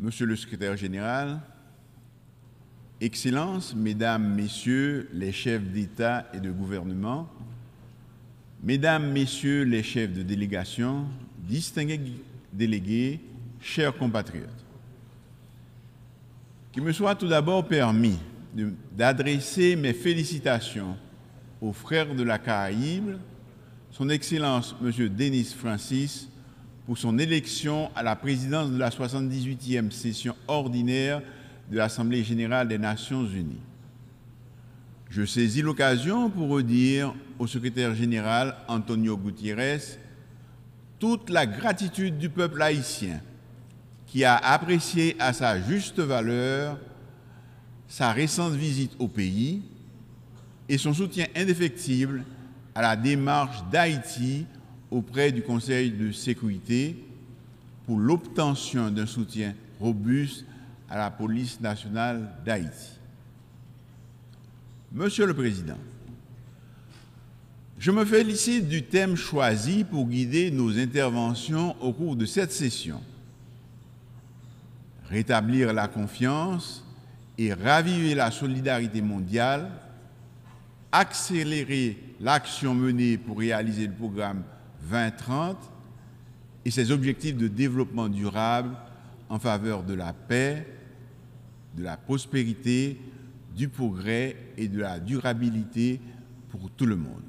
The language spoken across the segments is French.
Monsieur le secrétaire général, Excellences, Mesdames, Messieurs les chefs d'État et de gouvernement, Mesdames, Messieurs les chefs de délégation, distingués délégués, chers compatriotes, qu'il me soit tout d'abord permis d'adresser mes félicitations aux frères de la Caraïbe, son Excellence M. Denis Francis, pour son élection à la présidence de la 78e session ordinaire de l'Assemblée générale des Nations unies. Je saisis l'occasion pour redire au secrétaire général Antonio Gutiérrez toute la gratitude du peuple haïtien qui a apprécié à sa juste valeur sa récente visite au pays et son soutien indéfectible à la démarche d'Haïti auprès du Conseil de sécurité pour l'obtention d'un soutien robuste à la police nationale d'Haïti. Monsieur le Président, je me félicite du thème choisi pour guider nos interventions au cours de cette session. Rétablir la confiance et raviver la solidarité mondiale, accélérer l'action menée pour réaliser le programme 2030 et ses objectifs de développement durable en faveur de la paix, de la prospérité, du progrès et de la durabilité pour tout le monde.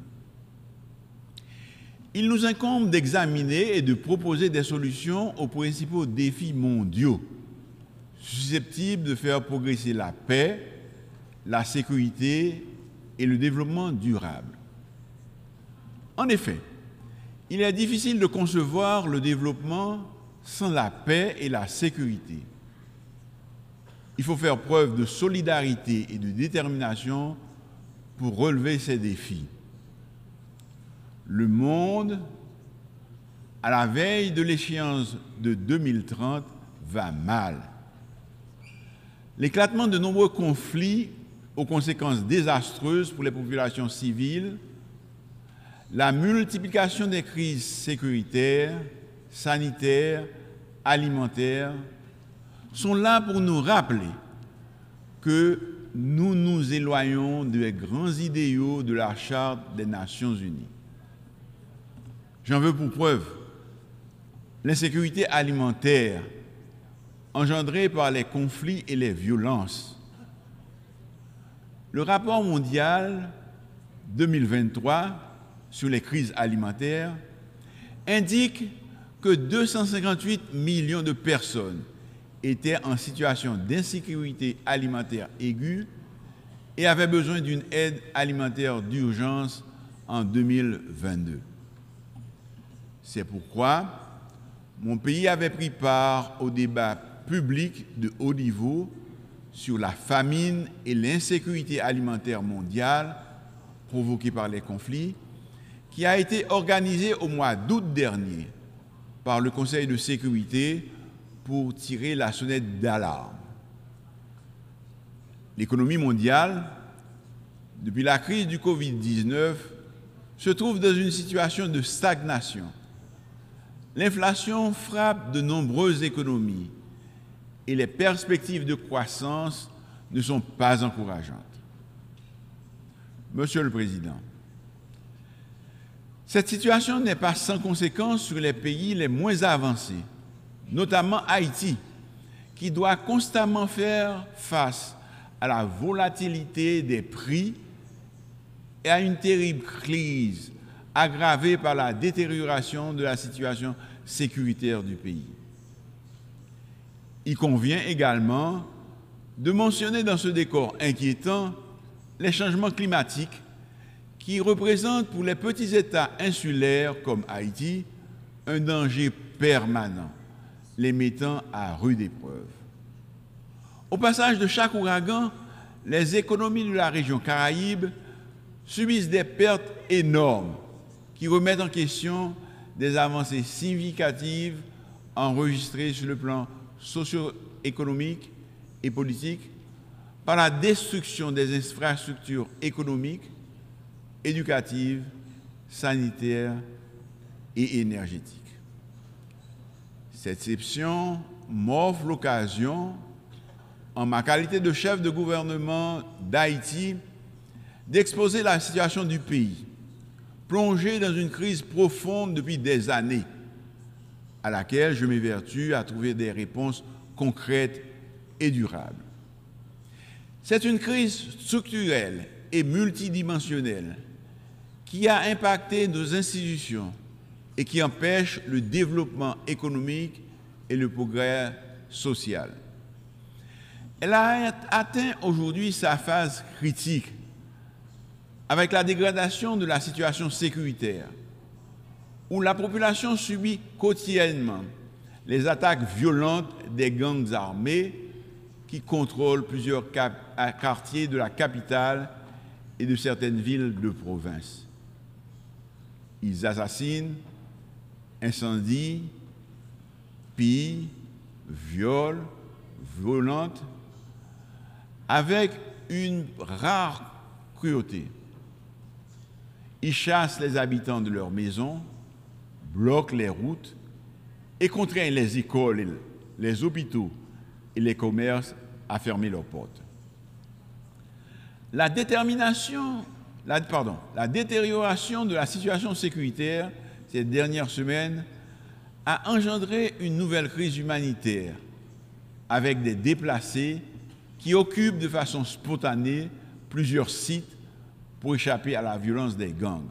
Il nous incombe d'examiner et de proposer des solutions aux principaux défis mondiaux susceptibles de faire progresser la paix, la sécurité et le développement durable. En effet, il est difficile de concevoir le développement sans la paix et la sécurité. Il faut faire preuve de solidarité et de détermination pour relever ces défis. Le monde, à la veille de l'échéance de 2030, va mal. L'éclatement de nombreux conflits aux conséquences désastreuses pour les populations civiles, la multiplication des crises sécuritaires, sanitaires, alimentaires, sont là pour nous rappeler que nous nous éloignons des grands idéaux de la Charte des Nations Unies. J'en veux pour preuve l'insécurité alimentaire engendrée par les conflits et les violences. Le rapport mondial 2023 sur les crises alimentaires indique que 258 millions de personnes étaient en situation d'insécurité alimentaire aiguë et avaient besoin d'une aide alimentaire d'urgence en 2022. C'est pourquoi mon pays avait pris part au débat public de haut niveau sur la famine et l'insécurité alimentaire mondiale provoquée par les conflits, qui a été organisé au mois d'août dernier par le Conseil de sécurité pour tirer la sonnette d'alarme. L'économie mondiale, depuis la crise du Covid-19, se trouve dans une situation de stagnation. L'inflation frappe de nombreuses économies et les perspectives de croissance ne sont pas encourageantes. Monsieur le Président, cette situation n'est pas sans conséquence sur les pays les moins avancés notamment Haïti, qui doit constamment faire face à la volatilité des prix et à une terrible crise aggravée par la détérioration de la situation sécuritaire du pays. Il convient également de mentionner dans ce décor inquiétant les changements climatiques qui représentent pour les petits États insulaires comme Haïti un danger permanent les mettant à rude épreuve. Au passage de chaque ouragan, les économies de la région Caraïbe subissent des pertes énormes qui remettent en question des avancées significatives enregistrées sur le plan socio-économique et politique par la destruction des infrastructures économiques, éducatives, sanitaires et énergétiques. Cette exception m'offre l'occasion, en ma qualité de chef de gouvernement d'Haïti, d'exposer la situation du pays, plongé dans une crise profonde depuis des années, à laquelle je m'évertue à trouver des réponses concrètes et durables. C'est une crise structurelle et multidimensionnelle qui a impacté nos institutions et qui empêche le développement économique et le progrès social. Elle a atteint aujourd'hui sa phase critique avec la dégradation de la situation sécuritaire, où la population subit quotidiennement les attaques violentes des gangs armés qui contrôlent plusieurs quartiers de la capitale et de certaines villes de province. Ils assassinent, incendient, pillent, violent, violentent, avec une rare cruauté. Ils chassent les habitants de leurs maisons, bloquent les routes et contraignent les écoles, les hôpitaux et les commerces à fermer leurs portes. La détermination, la, détérioration de la situation sécuritaire ces dernières semaines a engendré une nouvelle crise humanitaire avec des déplacés qui occupent de façon spontanée plusieurs sites pour échapper à la violence des gangs.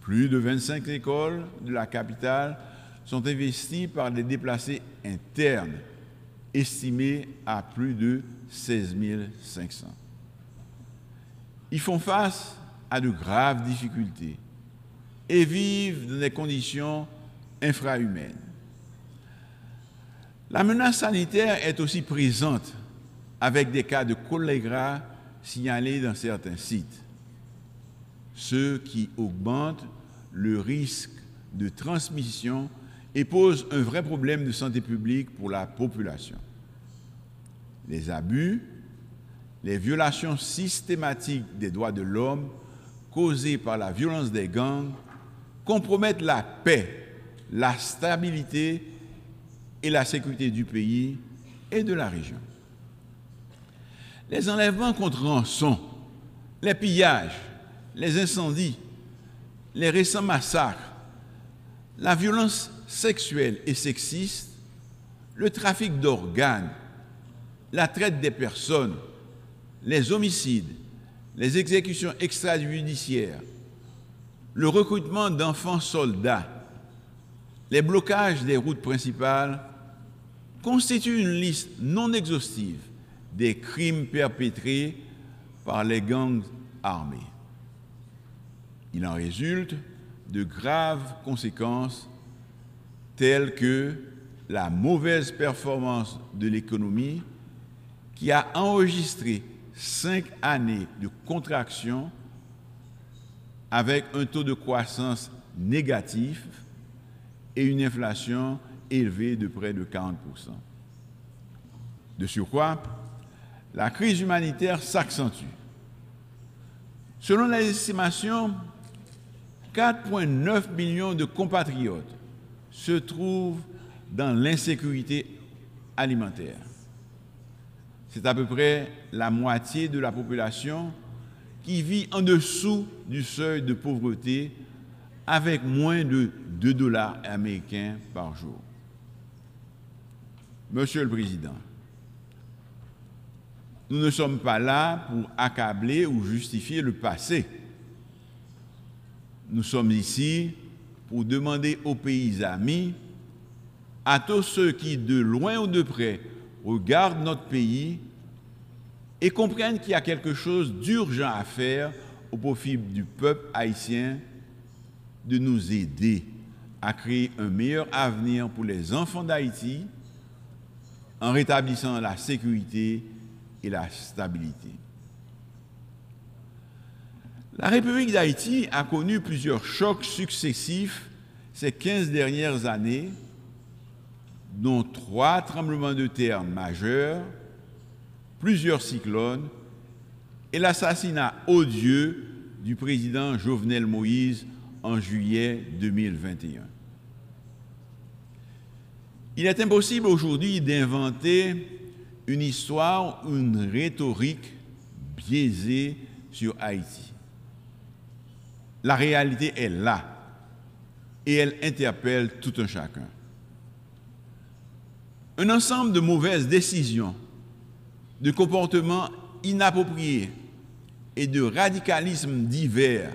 Plus de 25 écoles de la capitale sont investies par des déplacés internes, estimés à plus de 16 500. Ils font face à de graves difficultés et vivent dans des conditions infrahumaines. La menace sanitaire est aussi présente avec des cas de choléra signalés dans certains sites ce qui augmente le risque de transmission et pose un vrai problème de santé publique pour la population. Les abus, les violations systématiques des droits de l'homme causées par la violence des gangs compromettent la paix, la stabilité et la sécurité du pays et de la région. Les enlèvements contre rançon, les pillages, les incendies, les récents massacres, la violence sexuelle et sexiste, le trafic d'organes, la traite des personnes, les homicides, les exécutions extrajudiciaires, le recrutement d'enfants soldats, les blocages des routes principales constituent une liste non exhaustive des crimes perpétrés par les gangs armés. Il en résulte de graves conséquences telles que la mauvaise performance de l'économie qui a enregistré cinq années de contraction avec un taux de croissance négatif et une inflation élevée de près de 40%. De surcroît, la crise humanitaire s'accentue. Selon les estimations, 4,9 millions de compatriotes se trouvent dans l'insécurité alimentaire. C'est à peu près la moitié de la population qui vit en dessous du seuil de pauvreté avec moins de 2 dollars américains par jour. Monsieur le Président, nous ne sommes pas là pour accabler ou justifier le passé. Nous sommes ici pour demander aux pays amis, à tous ceux qui, de loin ou de près, regardent notre pays et comprennent qu'il y a quelque chose d'urgent à faire au profit du peuple haïtien, de nous aider à créer un meilleur avenir pour les enfants d'Haïti en rétablissant la sécurité et la stabilité. La République d'Haïti a connu plusieurs chocs successifs ces 15 dernières années, dont trois tremblements de terre majeurs, plusieurs cyclones et l'assassinat odieux du président Jovenel Moïse en juillet 2021. Il est impossible aujourd'hui d'inventer une histoire une rhétorique biaisée sur Haïti. La réalité est là et elle interpelle tout un chacun. Un ensemble de mauvaises décisions, de comportements inappropriés et de radicalismes divers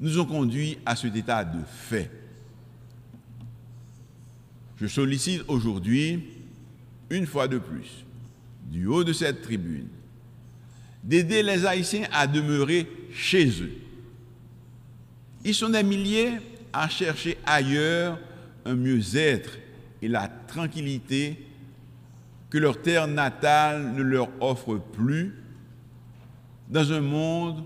nous ont conduits à cet état de fait. Je sollicite aujourd'hui, une fois de plus, du haut de cette tribune, d'aider les Haïtiens à demeurer chez eux. Ils sont des milliers à chercher ailleurs un mieux-être et la tranquillité que leur terre natale ne leur offre plus, dans un monde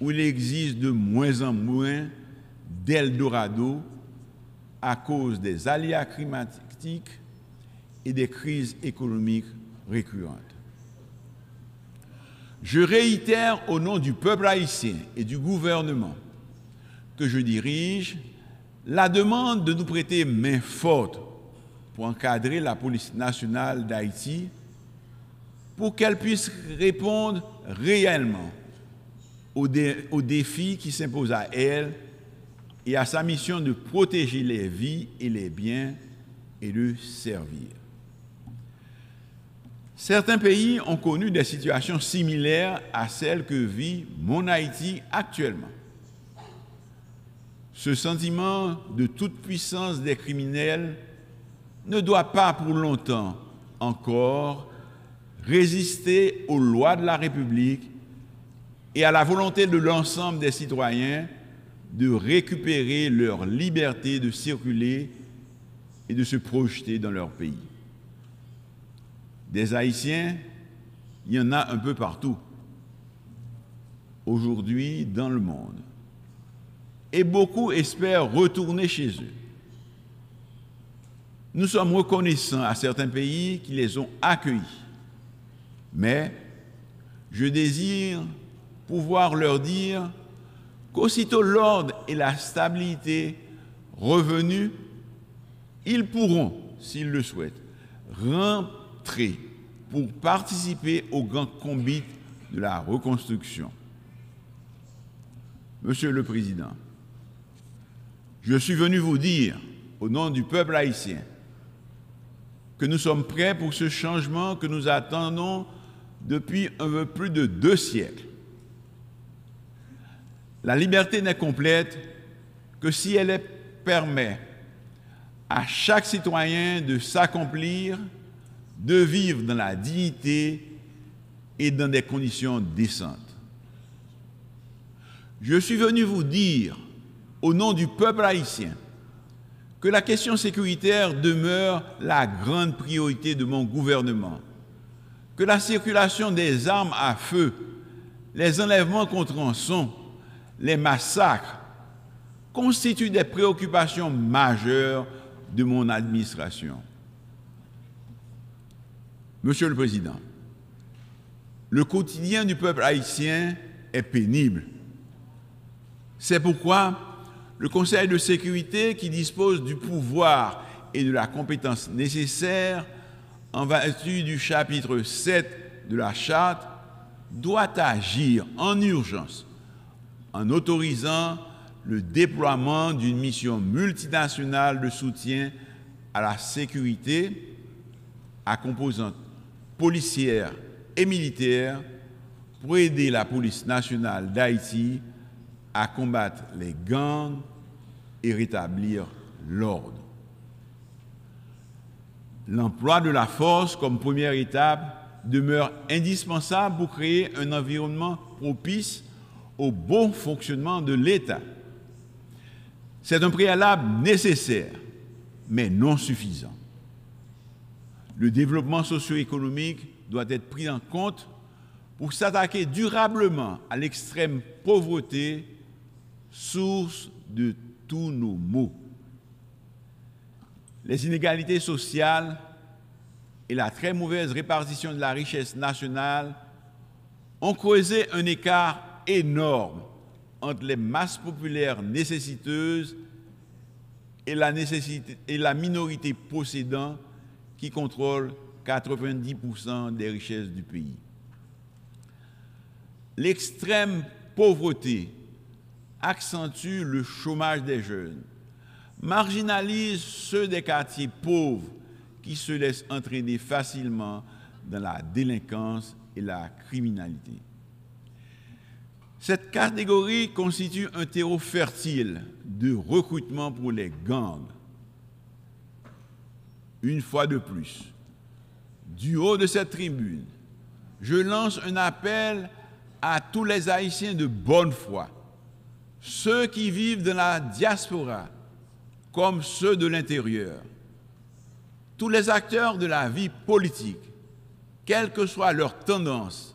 où il existe de moins en moins d'Eldorado à cause des aléas climatiques et des crises économiques récurrentes. Je réitère au nom du peuple haïtien et du gouvernement que je dirige la demande de nous prêter main forte pour encadrer la police nationale d'Haïti pour qu'elle puisse répondre réellement aux, défis qui s'imposent à elle et à sa mission de protéger les vies et les biens et de servir. Certains pays ont connu des situations similaires à celles que vit mon Haïti actuellement. Ce sentiment de toute puissance des criminels ne doit pas pour longtemps encore résister aux lois de la République et à la volonté de l'ensemble des citoyens de récupérer leur liberté de circuler et de se projeter dans leur pays. Des Haïtiens, il y en a un peu partout, aujourd'hui dans le monde. Et beaucoup espèrent retourner chez eux. Nous sommes reconnaissants à certains pays qui les ont accueillis. Mais je désire pouvoir leur dire qu'aussitôt l'ordre et la stabilité revenus, ils pourront, s'ils le souhaitent, rentrer pour participer au grand combat de la reconstruction. Monsieur le Président, je suis venu vous dire, au nom du peuple haïtien, que nous sommes prêts pour ce changement que nous attendons depuis un peu plus de deux siècles. La liberté n'est complète que si elle permet à chaque citoyen de s'accomplir, de vivre dans la dignité et dans des conditions décentes. Je suis venu vous dire, au nom du peuple haïtien, que la question sécuritaire demeure la grande priorité de mon gouvernement, que la circulation des armes à feu, les enlèvements contre rançon, les massacres constituent des préoccupations majeures de mon administration. Monsieur le Président, le quotidien du peuple haïtien est pénible. C'est pourquoi le Conseil de sécurité, qui dispose du pouvoir et de la compétence nécessaires en vertu du chapitre 7 de la Charte, doit agir en urgence en autorisant le déploiement d'une mission multinationale de soutien à la sécurité à composante policière et militaire pour aider la police nationale d'Haïti à combattre les gangs et rétablir l'ordre. L'emploi de la force comme première étape demeure indispensable pour créer un environnement propice au bon fonctionnement de l'État. C'est un préalable nécessaire, mais non suffisant. Le développement socio-économique doit être pris en compte pour s'attaquer durablement à l'extrême pauvreté, source de tous nos maux. Les inégalités sociales et la très mauvaise répartition de la richesse nationale ont causé un écart énorme entre les masses populaires nécessiteuses et la, nécessité, et la minorité possédant qui contrôle 90% des richesses du pays. L'extrême pauvreté accentue le chômage des jeunes, marginalise ceux des quartiers pauvres qui se laissent entraîner facilement dans la délinquance et la criminalité. Cette catégorie constitue un terreau fertile de recrutement pour les gangs. Une fois de plus, du haut de cette tribune, je lance un appel à tous les Haïtiens de bonne foi, ceux qui vivent dans la diaspora comme ceux de l'intérieur, tous les acteurs de la vie politique, quelle que soit leur tendance,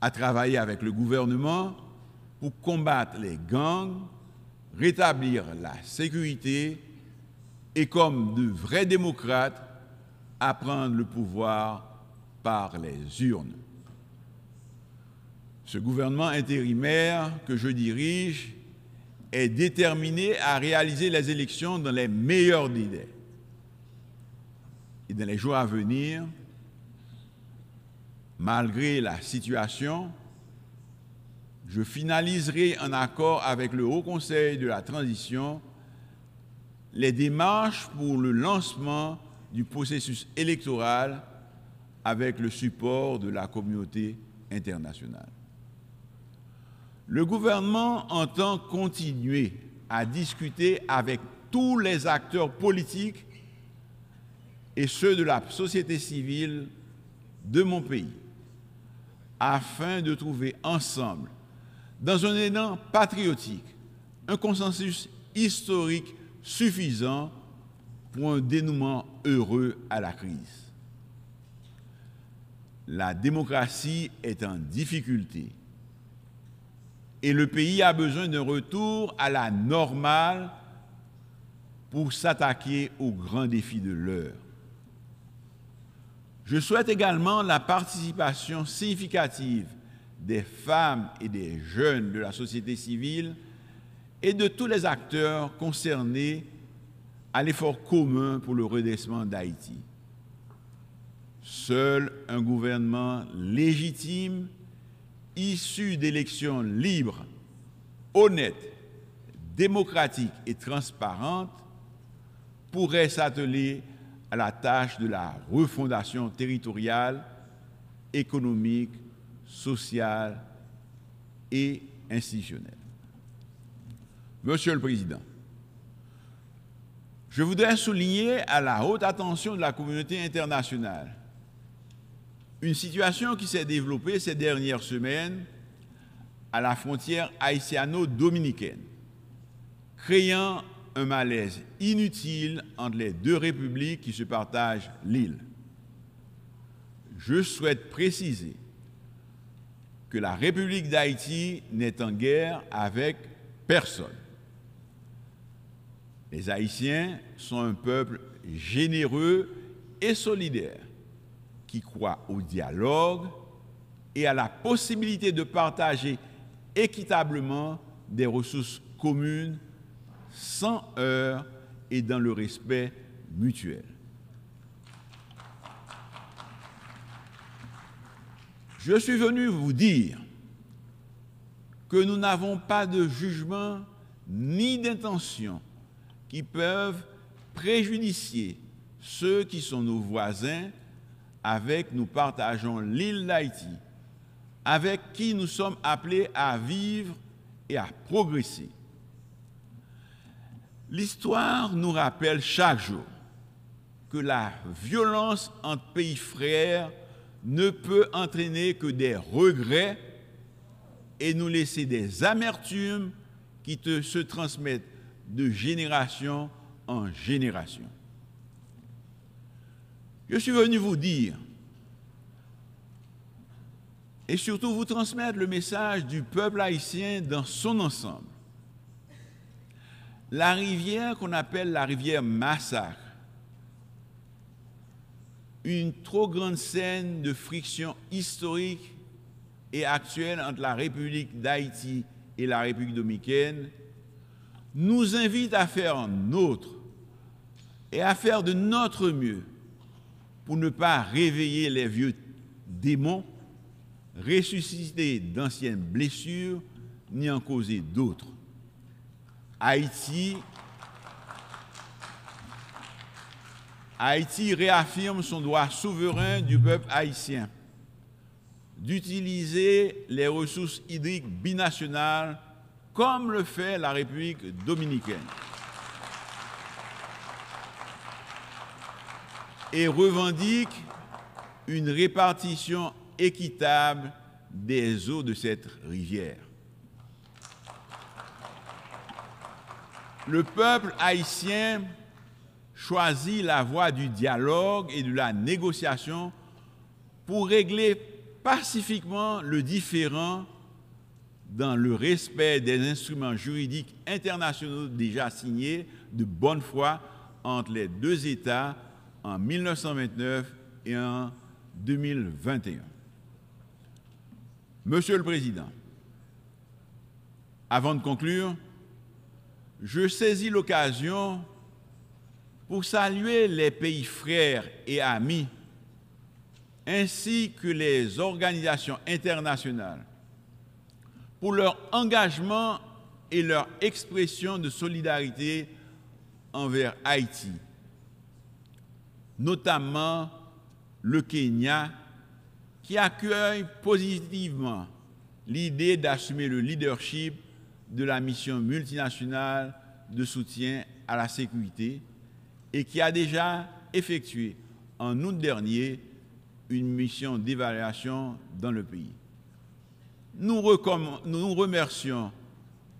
à travailler avec le gouvernement pour combattre les gangs, rétablir la sécurité et comme de vrais démocrates, à prendre le pouvoir par les urnes. Ce gouvernement intérimaire que je dirige est déterminé à réaliser les élections dans les meilleurs délais. Et dans les jours à venir, malgré la situation, je finaliserai en accord avec le Haut Conseil de la transition les démarches pour le lancement du processus électoral avec le support de la communauté internationale. Le gouvernement entend continuer à discuter avec tous les acteurs politiques et ceux de la société civile de mon pays afin de trouver ensemble, dans un élan patriotique, un consensus historique suffisant pour un dénouement heureux à la crise. La démocratie est en difficulté et le pays a besoin d'un retour à la normale pour s'attaquer aux grands défis de l'heure. Je souhaite également la participation significative des femmes et des jeunes de la société civile et de tous les acteurs concernés à l'effort commun pour le redressement d'Haïti. Seul un gouvernement légitime, issu d'élections libres, honnêtes, démocratiques et transparentes, pourrait s'atteler à la tâche de la refondation territoriale, économique, sociale et institutionnelle. Monsieur le Président, je voudrais souligner à la haute attention de la communauté internationale une situation qui s'est développée ces dernières semaines à la frontière haïtiano-dominicaine, créant un malaise inutile entre les deux républiques qui se partagent l'île. Je souhaite préciser que la République d'Haïti n'est en guerre avec personne. Les Haïtiens sont un peuple généreux et solidaire qui croit au dialogue et à la possibilité de partager équitablement des ressources communes sans heurts et dans le respect mutuel. Je suis venu vous dire que nous n'avons pas de jugement ni d'intention qui peuvent préjudicier ceux qui sont nos voisins avec nous partageons l'île d'Haïti, avec qui nous sommes appelés à vivre et à progresser. L'histoire nous rappelle chaque jour que la violence entre pays frères ne peut entraîner que des regrets et nous laisser des amertumes qui se transmettent de génération en génération. Je suis venu vous dire. Et surtout vous transmettre le message du peuple haïtien dans son ensemble. La rivière qu'on appelle la rivière Massacre, une trop grande scène de friction historique et actuelle entre la République d'Haïti et la République dominicaine, nous invite à faire nôtre et à faire de notre mieux pour ne pas réveiller les vieux démons, ressusciter d'anciennes blessures, ni en causer d'autres. Haïti, réaffirme son droit souverain du peuple haïtien d'utiliser les ressources hydriques binationales comme le fait la République dominicaine. Et revendique une répartition équitable des eaux de cette rivière. Le peuple haïtien choisit la voie du dialogue et de la négociation pour régler pacifiquement le différent dans le respect des instruments juridiques internationaux déjà signés de bonne foi entre les deux États en 1929 et en 2021. Monsieur le Président, avant de conclure, je saisis l'occasion pour saluer les pays frères et amis ainsi que les organisations internationales pour leur engagement et leur expression de solidarité envers Haïti, notamment le Kenya, qui accueille positivement l'idée d'assumer le leadership de la mission multinationale de soutien à la sécurité et qui a déjà effectué en août dernier une mission d'évaluation dans le pays. Nous, nous remercions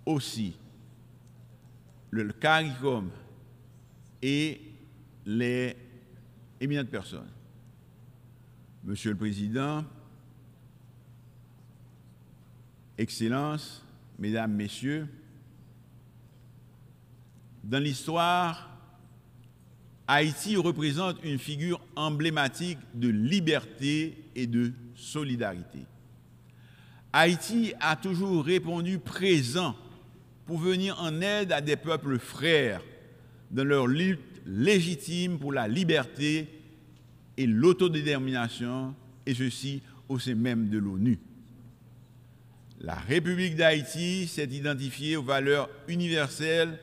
aussi le CARICOM et les éminentes personnes. Monsieur le Président, Excellences, Mesdames, Messieurs, dans l'histoire Haïti représente une figure emblématique de liberté et de solidarité. Haïti a toujours répondu présent pour venir en aide à des peuples frères dans leur lutte légitime pour la liberté et l'autodétermination, et ceci au sein même de l'ONU. La République d'Haïti s'est identifiée aux valeurs universelles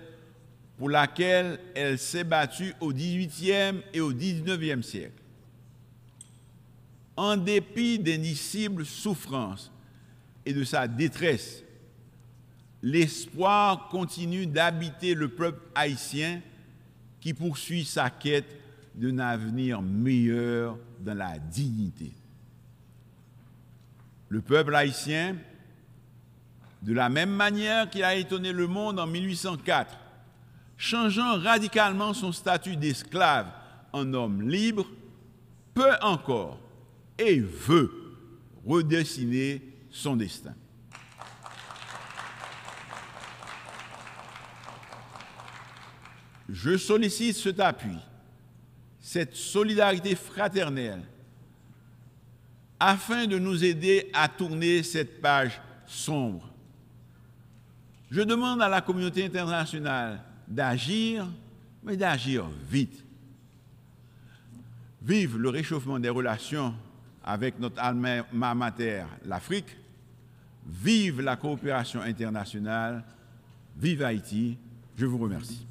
pour laquelle elle s'est battue au XVIIIe et au XIXe siècle. En dépit d'indicibles souffrances et de sa détresse, l'espoir continue d'habiter le peuple haïtien qui poursuit sa quête d'un avenir meilleur dans la dignité. Le peuple haïtien, de la même manière qu'il a étonné le monde en 1804, changeant radicalement son statut d'esclave en homme libre, peut encore et veut redessiner son destin. Je sollicite cet appui, cette solidarité fraternelle, afin de nous aider à tourner cette page sombre. Je demande à la communauté internationale d'agir, mais d'agir vite. Vive le réchauffement des relations avec notre alma mater, l'Afrique. Vive la coopération internationale. Vive Haïti. Je vous remercie.